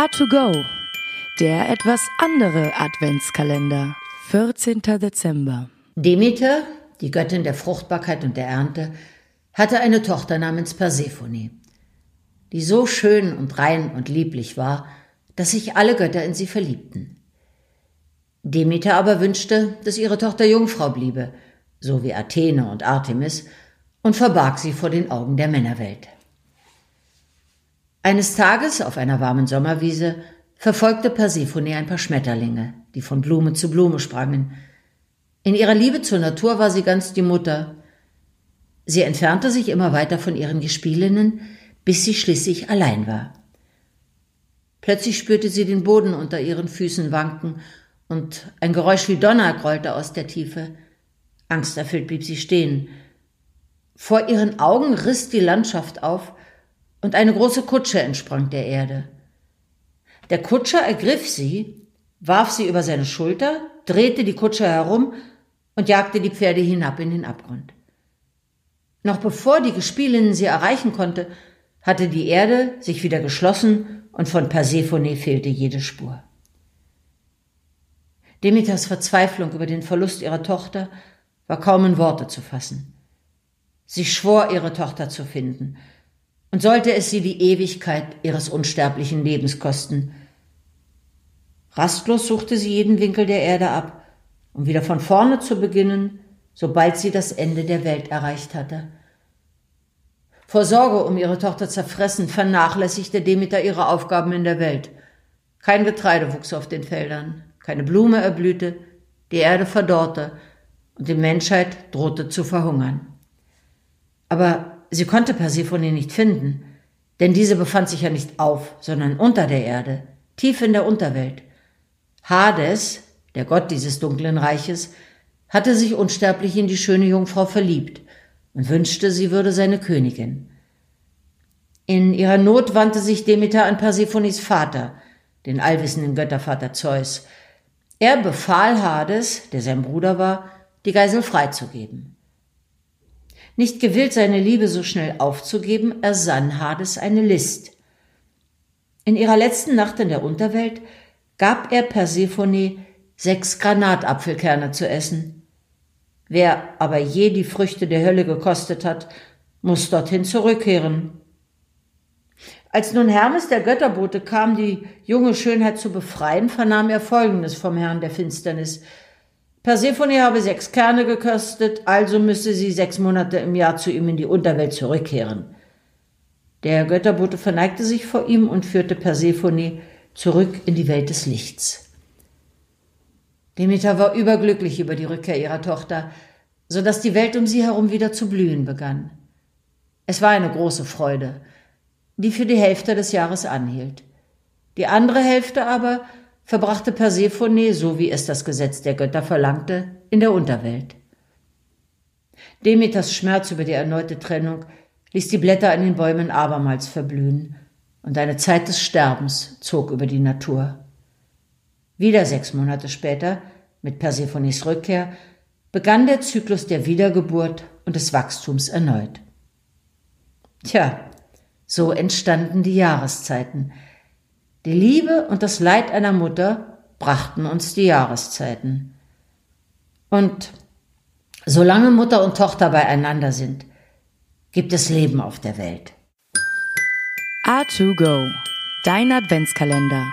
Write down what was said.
A2Go, der etwas andere Adventskalender. 14. Dezember. Demeter, die Göttin der Fruchtbarkeit und der Ernte, hatte eine Tochter namens Persephone, die so schön und rein und lieblich war, dass sich alle Götter in sie verliebten. Demeter aber wünschte, dass ihre Tochter Jungfrau bliebe, so wie Athene und Artemis, und verbarg sie vor den Augen der Männerwelt. Eines Tages auf einer warmen Sommerwiese verfolgte Persephone ein paar Schmetterlinge, die von Blume zu Blume sprangen. In ihrer Liebe zur Natur war sie ganz die Mutter. Sie entfernte sich immer weiter von ihren Gespielinnen, bis sie schließlich allein war. Plötzlich spürte sie den Boden unter ihren Füßen wanken und ein Geräusch wie Donner grollte aus der Tiefe. Angsterfüllt blieb sie stehen. Vor ihren Augen riss die Landschaft auf und eine große Kutsche entsprang der Erde. Der Kutscher ergriff sie, warf sie über seine Schulter, drehte die Kutsche herum und jagte die Pferde hinab in den Abgrund. Noch bevor die Gespielinnen sie erreichen konnte, hatte die Erde sich wieder geschlossen und von Persephone fehlte jede Spur. Demeters Verzweiflung über den Verlust ihrer Tochter war kaum in Worte zu fassen. Sie schwor, ihre Tochter zu finden, und sollte es sie die Ewigkeit ihres unsterblichen Lebens kosten. Rastlos suchte sie jeden Winkel der Erde ab, um wieder von vorne zu beginnen, sobald sie das Ende der Welt erreicht hatte. Vor Sorge um ihre Tochter zerfressen, vernachlässigte Demeter ihre Aufgaben in der Welt. Kein Getreide wuchs auf den Feldern, keine Blume erblühte, die Erde verdorrte und die Menschheit drohte zu verhungern. Aber sie konnte Persephone nicht finden, denn diese befand sich ja nicht auf, sondern unter der Erde, tief in der Unterwelt. Hades, der Gott dieses dunklen Reiches, hatte sich unsterblich in die schöne Jungfrau verliebt und wünschte, sie würde seine Königin. In ihrer Not wandte sich Demeter an Persephones Vater, den allwissenden Göttervater Zeus. Er befahl Hades, der sein Bruder war, die Geisel freizugeben. Nicht gewillt, seine Liebe so schnell aufzugeben, ersann Hades eine List. In ihrer letzten Nacht in der Unterwelt gab er Persephone sechs Granatapfelkerne zu essen. Wer aber je die Früchte der Hölle gekostet hat, muss dorthin zurückkehren. Als nun Hermes der Götterbote kam, die junge Schönheit zu befreien, vernahm er Folgendes vom Herrn der Finsternis. Persephone habe sechs Kerne gekostet, also müsse sie sechs Monate im Jahr zu ihm in die Unterwelt zurückkehren. Der Götterbote verneigte sich vor ihm und führte Persephone zurück in die Welt des Lichts. Demeter war überglücklich über die Rückkehr ihrer Tochter, so dass die Welt um sie herum wieder zu blühen begann. Es war eine große Freude, die für die Hälfte des Jahres anhielt. Die andere Hälfte aber verbrachte Persephone, so wie es das Gesetz der Götter verlangte, in der Unterwelt. Demeters Schmerz über die erneute Trennung ließ die Blätter an den Bäumen abermals verblühen, und eine Zeit des Sterbens zog über die Natur. Wieder sechs Monate später, mit Persephones Rückkehr, begann der Zyklus der Wiedergeburt und des Wachstums erneut. Tja, so entstanden die Jahreszeiten, die Liebe und das Leid einer Mutter brachten uns die Jahreszeiten. Und solange Mutter und Tochter beieinander sind, gibt es Leben auf der Welt. A2Go, dein Adventskalender.